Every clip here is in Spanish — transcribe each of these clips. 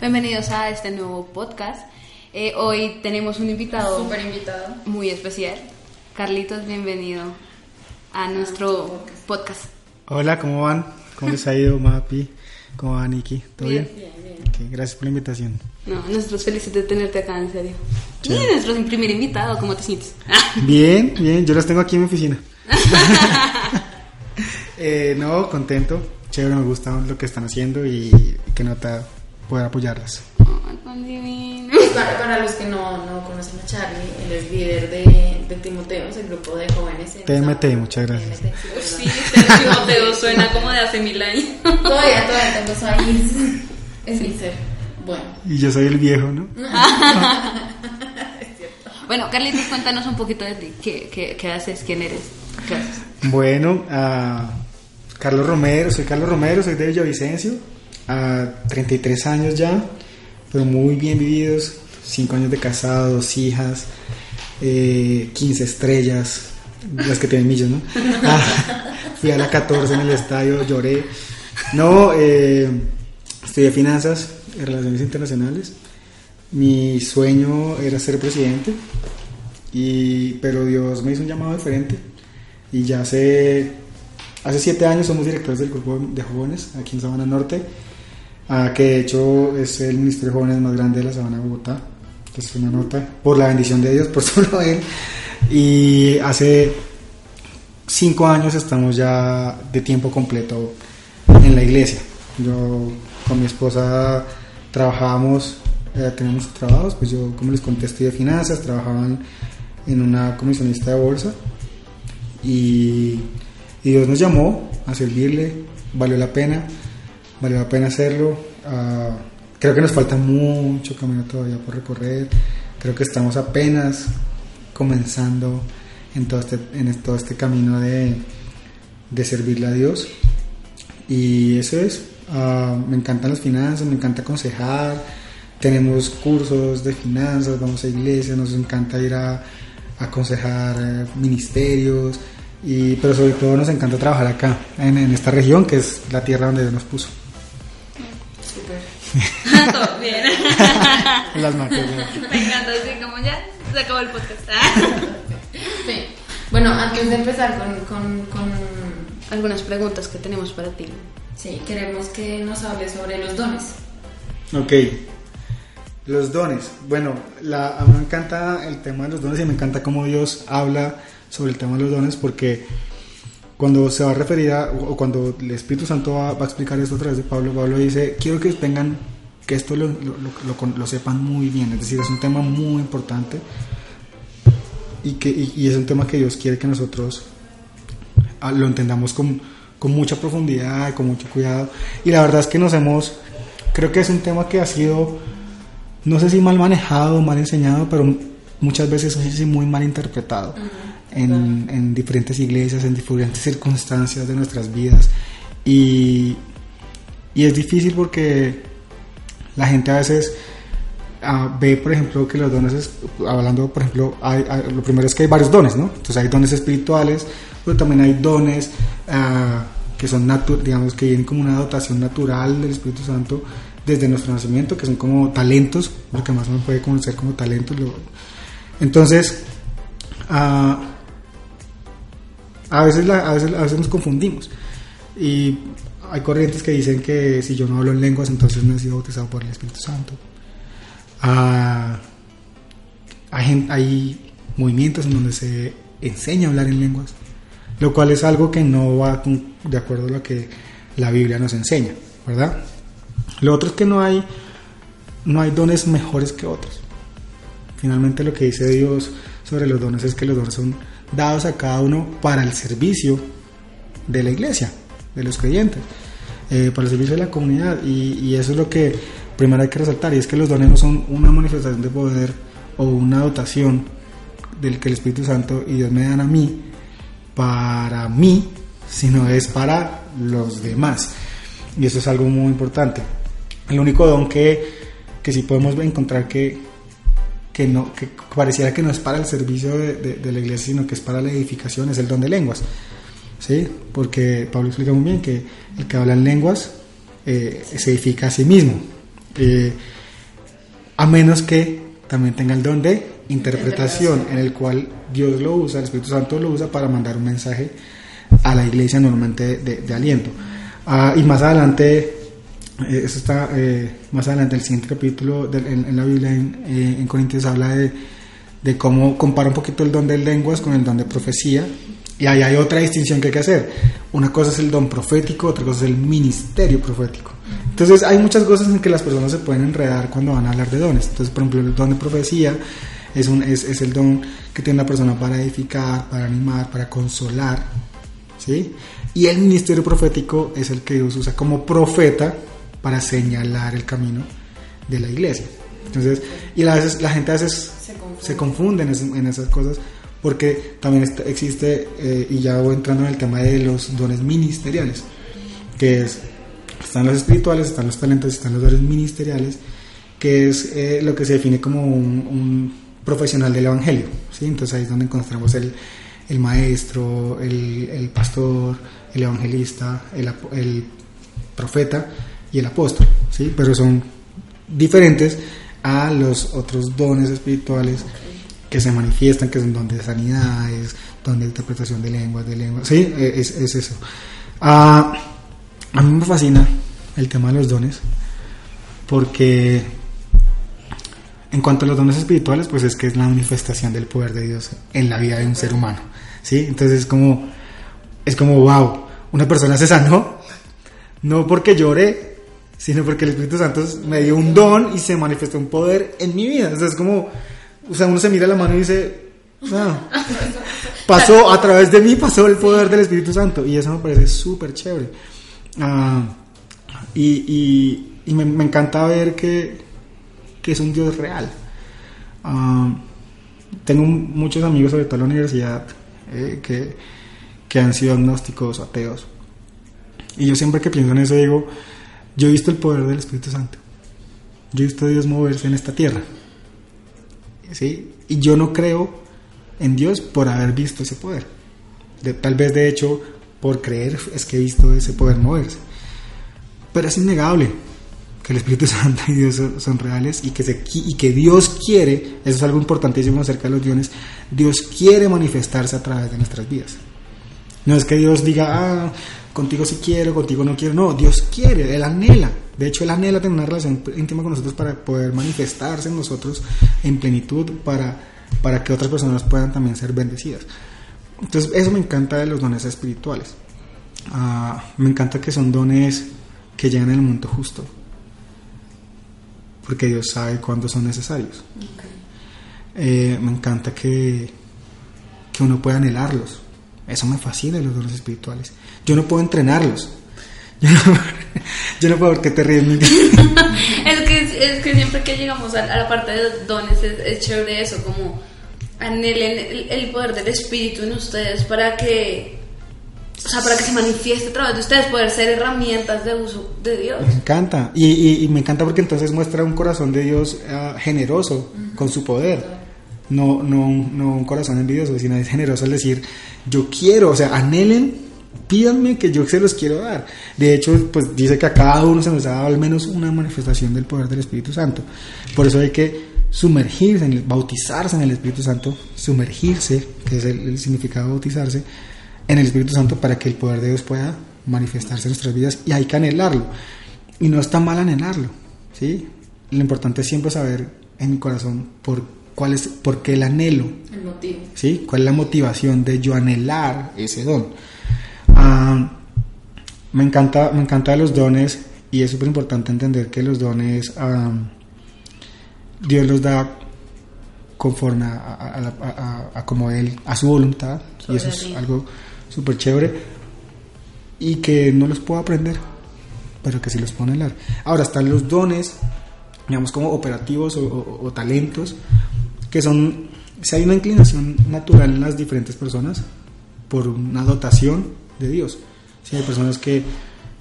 Bienvenidos a este nuevo podcast. Eh, hoy tenemos un invitado Súper invitado. muy especial. Carlitos, bienvenido a nuestro podcast. Hola, ¿cómo van? ¿Cómo les ha ido, Mapi? ¿Cómo va, Niki? ¿Todo bien? Bien, bien. Ok, gracias por la invitación. No, nosotros felices de tenerte acá, en serio. Y nuestro primer invitado, ¿cómo te sientes? Bien, bien, yo los tengo aquí en mi oficina. Eh, no, contento, chévere, me gusta lo que están haciendo y, y que nota poder apoyarlas. Oh, tan divino. Para, para los que no, no conocen a Charlie, él es líder de, de Timoteos, el grupo de jóvenes. en TMT, Sao- muchas gracias. TMT, sí, Timoteo suena como de hace mil años. Todavía, todavía tengo su ahí. Es sincero. Bueno, Y yo soy el viejo, ¿no? Bueno, Carlitos, cuéntanos un poquito de ti. ¿Qué, qué, qué haces? ¿Quién eres? ¿Qué haces? Bueno, ah, Carlos Romero, soy Carlos Romero, soy de Villavicencio, a 33 años ya, pero muy bien vividos, 5 años de casado, dos hijas, eh, 15 estrellas, las que tienen millos, ¿no? Ah, fui a la 14 en el estadio, lloré. No, eh, estudié finanzas relaciones internacionales. Mi sueño era ser presidente, y, pero Dios me hizo un llamado diferente. Y ya hace, hace siete años somos directores del grupo de jóvenes aquí en Sabana Norte, ah, que de hecho es el Ministerio de Jóvenes más grande de la Sabana de Bogotá. es una nota por la bendición de Dios, por solo Él. Y hace cinco años estamos ya de tiempo completo en la iglesia. Yo con mi esposa trabajábamos, eh, teníamos trabajos, pues yo como les conté estudié finanzas, trabajaba en, una comisionista de bolsa y Dios nos llamó a servirle, valió la pena, valió la pena hacerlo. ah, creo que nos falta mucho camino todavía por recorrer, creo que estamos apenas comenzando en todo este, en todo este camino de, de servirle a Dios. Y eso es, ah, me encantan las finanzas, me encanta aconsejar, tenemos cursos de finanzas, vamos a iglesias, nos encanta ir a, aconsejar eh, ministerios, y, pero sobre todo nos encanta trabajar acá, en, en esta región que es la tierra donde Dios nos puso. Todo bien. En las manos. Me encanta, así como ya se acabó el podcast. Sí. Bueno, antes de empezar con, con, con Algunas preguntas que tenemos para ti. Sí, queremos que nos hable sobre los dones. Ok. Los dones. Bueno, la, a mí me encanta el tema de los dones y me encanta cómo Dios habla sobre el tema de los dones porque cuando se va a referir a, o cuando el Espíritu Santo va, va a explicar esto a través de Pablo, Pablo dice, quiero que tengan, que esto lo, lo- lo- lo sepan muy bien, es decir, es un tema muy importante y, que, y, y es un tema que Dios quiere que nosotros ah, lo entendamos con, con mucha profundidad y con mucho cuidado. Y la verdad es que nos hemos, creo que es un tema que ha sido, no sé si mal manejado mal enseñado, pero muchas veces es muy mal interpretado en, en diferentes iglesias, en diferentes circunstancias de nuestras vidas. Y, y es difícil porque la gente a veces ah, ve, por ejemplo, que los dones, es- hablando, por ejemplo, hay- hay- lo primero es que hay varios dones, ¿no? Entonces hay dones espirituales, pero también hay dones ah, que son, digamos, que vienen como una dotación natural del Espíritu Santo desde nuestro nacimiento, que son como talentos, lo que más uno puede conocer como talentos. Entonces, ah, a, veces la- a, veces, a veces nos confundimos. Y hay corrientes que dicen que si yo no hablo en lenguas, entonces no he sido bautizado por el Espíritu Santo. Ah, hay, hay movimientos en donde se enseña a hablar en lenguas, lo cual es algo que no va con- de acuerdo a lo que la Biblia nos enseña, ¿verdad? Lo otro es que no hay, no hay dones mejores que otros. Finalmente lo que dice Dios sobre los dones es que los dones son dados a cada uno para el servicio de la iglesia, de los creyentes, eh, para el servicio de la comunidad. Y, eso es lo que primero hay que resaltar, y es que los dones no son una manifestación de poder o una dotación del que el Espíritu Santo y Dios me dan a mí, para mí, sino es para los demás. Y eso es algo muy importante. El único don que, que sí podemos encontrar que, que, no, que pareciera que no es para el servicio de, de- de la iglesia, sino que es para la edificación, es el don de lenguas. ¿Sí? Porque Pablo explica muy bien que el que habla en lenguas eh, se edifica a sí mismo. Eh, a menos que también tenga el don de interpretación, en el cual Dios lo usa, el Espíritu Santo lo usa para mandar un mensaje a la iglesia normalmente de, de aliento. Ah, y más adelante, eh, eso está eh, más adelante, el siguiente capítulo del- en, en la Biblia, en, eh, en Corintios, habla de, de cómo compara un poquito el don de lenguas con el don de profecía. Y ahí hay otra distinción que hay que hacer. Una cosa es el don profético, otra cosa es el ministerio profético. Entonces hay muchas cosas en que las personas se pueden enredar cuando van a hablar de dones. Entonces, por ejemplo, el don de profecía es, un, es, es el don que tiene la persona para edificar, para animar, para consolar. ¿sí? Y el ministerio profético es el que Dios usa como profeta para señalar el camino de la iglesia. Entonces, y a veces, la gente a veces Se confunde. se confunde en, en esas cosas porque también está- existe, eh, y ya voy entrando en el tema de los dones ministeriales, que es, están los espirituales, están los talentos, están los dones ministeriales, que es eh, lo que se define como un, un profesional del evangelio. ¿sí? Entonces ahí es donde encontramos el, el maestro, el, el pastor, el evangelista, el, el profeta y el apóstol, ¿sí? pero son diferentes a los otros dones espirituales que se manifiestan, que son don de sanidades, don de interpretación de lenguas, de lenguas, sí, eh, es, es eso. Ah, a mí me fascina el tema de los dones, porque en cuanto a los dones espirituales, pues es que es la manifestación del poder de Dios en la vida de un ser humano, ¿sí? Entonces es como, es como, wow, una persona se sanó, no porque lloré, sino porque el Espíritu Santo me dio un don y se manifestó un poder en mi vida. O sea, es como, o sea, uno se mira la mano y dice, ah, pasó, a través de mí pasó el poder del Espíritu Santo. Y eso me parece súper chévere. Ah, y y- me encanta ver que, que es un Dios real. Ah, tengo muchos amigos, sobre todo en la universidad, eh, que, que han sido agnósticos, ateos. Y yo siempre que pienso en eso digo, yo he visto el poder del Espíritu Santo. Yo he visto a Dios moverse en esta tierra. ¿Sí? Y yo no creo en Dios por haber visto ese poder. De- tal vez de hecho por creer es que he visto ese poder moverse. Pero es innegable que el Espíritu Santo y Dios son, reales y que, Dios quiere, eso es algo importantísimo acerca de los dones, Dios quiere manifestarse a través de nuestras vidas. No es que Dios diga, ah, contigo sí quiero, contigo no quiero. No, Dios quiere, Él anhela. De hecho, Él anhela tener una relación íntima con nosotros para poder manifestarse en nosotros en plenitud, para, para que otras personas puedan también ser bendecidas. Entonces, eso me encanta de los dones espirituales. Ah, me encanta que son dones que llegan en el momento justo. Porque Dios sabe cuándo son necesarios. Eh, me encanta que, que uno pueda anhelarlos. Eso me fascina los dones espirituales. Yo no puedo entrenarlos. Yo no, yo no puedo, ¿por qué te ríes? Es que, es que siempre que llegamos a, a la parte de los dones es, es chévere eso, como anhelen el, el poder del Espíritu en ustedes para que, o sea, para que se manifieste a través de ustedes, poder ser herramientas de uso de Dios. Me encanta. Y, y- y me encanta porque entonces muestra un corazón de Dios ah, generoso con su poder. No, no, no un corazón envidioso, sino es generoso al decir, yo quiero, o sea, anhelen, pídanme que yo se los quiero dar. De hecho, pues dice que a cada uno se nos ha dado al menos una manifestación del poder del Espíritu Santo. Por eso hay que sumergirse, en el, bautizarse en el Espíritu Santo, sumergirse, que es el, significado de bautizarse, en el Espíritu Santo para que el poder de Dios pueda manifestarse en nuestras vidas y hay que anhelarlo. Y no está mal anhelarlo, ¿sí? Lo importante es siempre saber en mi corazón por, cuál es, por qué el anhelo, El motivo. ¿sí? ¿Cuál es la motivación de yo anhelar ese don? Ah, me, encanta, me encanta los dones y es súper importante entender que los dones ah, Dios los da conforme a, a- a como Él, a su voluntad y eso es algo súper chévere y que no los puedo aprender pero que sí los puedo anhelar. Ahora están los dones, digamos como operativos o, o- o talentos, que son, si hay una inclinación natural en las diferentes personas por una dotación de Dios. Si hay personas que,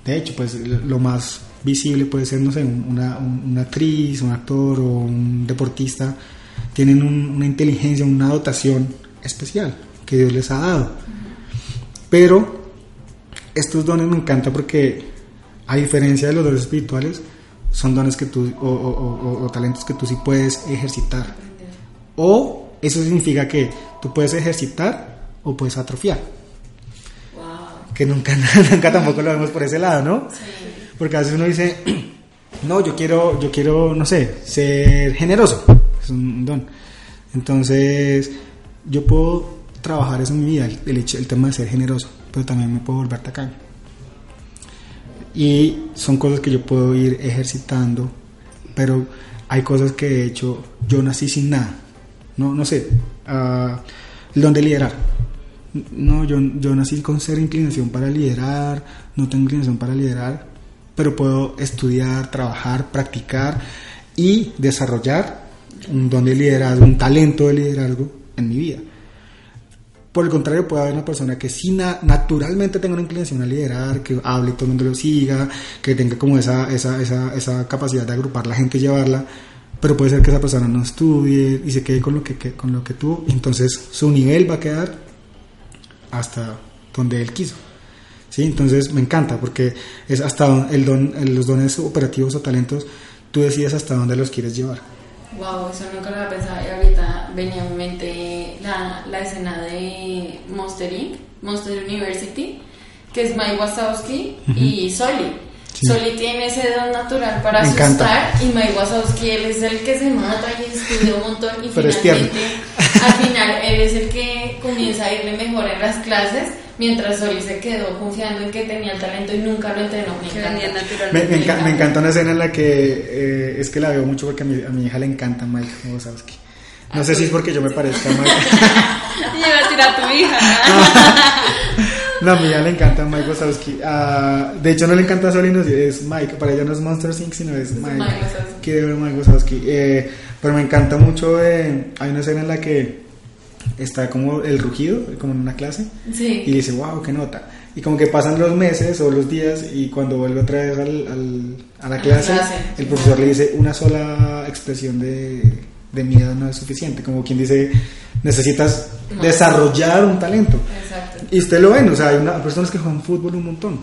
de hecho, pues lo más visible puede ser, no sé, un- una, un- una actriz, un actor o un deportista, tienen un- una inteligencia, una dotación especial que Dios les ha dado. Pero estos dones me encantan porque, a diferencia de los dones espirituales, son dones que tú, o talentos que tú sí puedes ejercitar. O eso significa que tú puedes ejercitar o puedes atrofiar. Wow. Que nunca, nunca tampoco lo vemos por ese lado, ¿no? Porque a veces uno dice, no, yo quiero, yo quiero, no sé, ser generoso. Es un don. Entonces, yo puedo trabajar eso en mi vida, el, el hecho, el tema de ser generoso, pero también me puedo volver tacaño. Y son cosas que yo puedo ir ejercitando, pero hay cosas que de hecho yo nací sin nada. No, no sé, ah, el don de liderar. No, yo, yo nací con cero inclinación para liderar, no tengo inclinación para liderar, pero puedo estudiar, trabajar, practicar y desarrollar un don de liderazgo, un talento de liderazgo en mi vida. Por el contrario, puede haber una persona que sí na- naturalmente tenga una inclinación a liderar, que hable y todo el mundo lo siga, que tenga como esa, esa, esa, esa capacidad de agrupar la gente y llevarla, pero puede ser que esa persona no estudie y se quede con lo que, que- con lo que tuvo, entonces su nivel va a quedar hasta donde él quiso. ¿Sí? Entonces me encanta porque es hasta el don, los dones operativos o talentos, tú decides hasta dónde los quieres llevar. Wow, eso nunca lo había pensado. Y ahorita venía a mi mente la, la escena de Monster Inc., Monster University, que es Mike Wazowski y Soli. Sí. Soli tiene ese don natural para Me encanta. asustar y Mike Wazowski él es el que se mata y estudia un montón y Pero es tierno. finalmente al final él es el que comienza a irle mejor en las clases mientras Soli se quedó confiando en que tenía el talento y nunca lo entrenó. Me encanta. Me, enca- me encanta una escena en la que eh, es que la veo mucho porque a mi, a mi hija le encanta Mike Wazowski. No sé si es porque yo me parezca a Mike. Y iba a tirar a tu hija. No, a mi hija le encanta Mike Wazowski. Ah, de hecho, no le encanta Solino, es Mike. Para ella no es Monster Inc., sino es Mike. Mike. Quiere ver Mike Wazowski. Eh, pero me encanta mucho. eh, hay una escena en la que está como el rugido, como en una clase. Sí. Y dice, wow, qué nota. Y como que pasan los meses o los días y cuando vuelve otra vez al, al- a la clase, clase. el profesor le dice una sola expresión de, de miedo no es suficiente. Como quien dice, necesitas desarrollar un talento. Exacto. Y usted lo ven, o sea, hay una- personas que juegan fútbol un montón,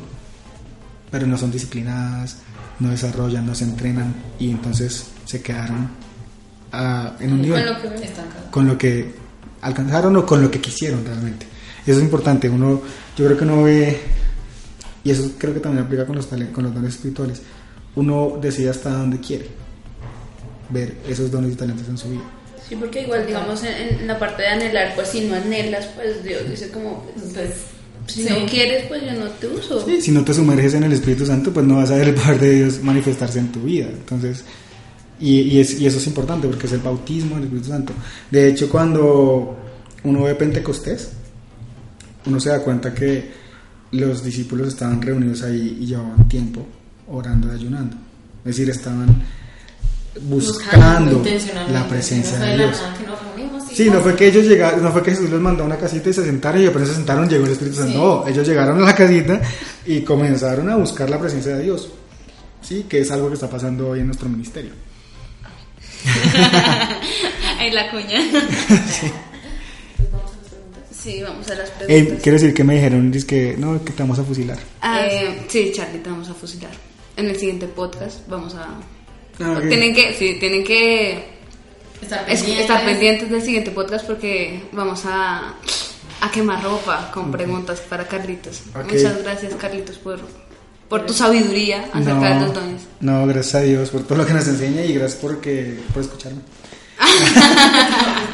pero no son disciplinadas, no desarrollan, no se entrenan y entonces se quedaron ah, en un nivel Con lo que ves. Estancado. con lo que alcanzaron o con lo que quisieron realmente. Eso es importante. Uno, yo creo que uno ve, y eso creo que también aplica con los, con los dones espirituales, uno decide hasta dónde quiere ver esos dones y talentos en su vida. Sí, porque igual, digamos, en, en la parte de anhelar, pues si no anhelas, pues Dios dice como, Pues, si sí. no quieres, pues yo no te uso. Sí, si no te sumerges en el Espíritu Santo, pues no vas a ver el poder de Dios manifestarse en tu vida. Entonces, y, y es- y eso es importante porque es el bautismo del Espíritu Santo. De hecho, cuando uno ve Pentecostés, uno se da cuenta que los discípulos estaban reunidos ahí y llevaban tiempo orando y ayunando. Es decir, estaban buscando la presencia no de Dios. Sí, no fue que ellos llegaron, no fue que Jesús les mandó a una casita y se sentaron y apenas se sentaron llegó el Espíritu Santo. Sí. No, ellos llegaron a la casita y comenzaron a buscar la presencia de Dios. Sí, que es algo que está pasando hoy en nuestro ministerio. Ahí la cuña. Pues vamos a las preguntas. Sí, vamos a las Eh, preguntas. quiero decir que me dijeron es que no, que te vamos a fusilar. Eh, sí, Charlie, te vamos a fusilar. En el siguiente podcast vamos a... Ah. Tienen que, sí, tienen que Estar es- pendientes. estar pendientes del siguiente podcast porque vamos a, a quemar ropa con preguntas para Carlitos. Muchas gracias, Carlitos, por, por tu sabiduría acerca de los dones. no, gracias a Dios por todo lo que nos enseña y gracias porque, por escucharme.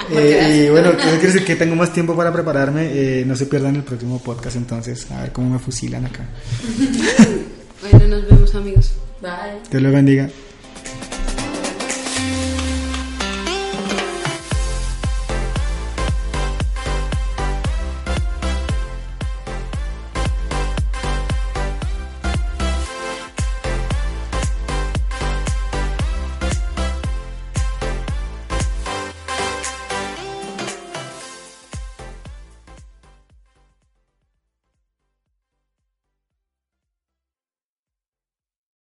Eh, y bueno, eso quiere decir que tengo más tiempo para prepararme. eh, no se pierdan el próximo podcast entonces, a ver cómo me fusilan acá. Bueno, nos vemos, amigos. Bye. Dios los bendiga.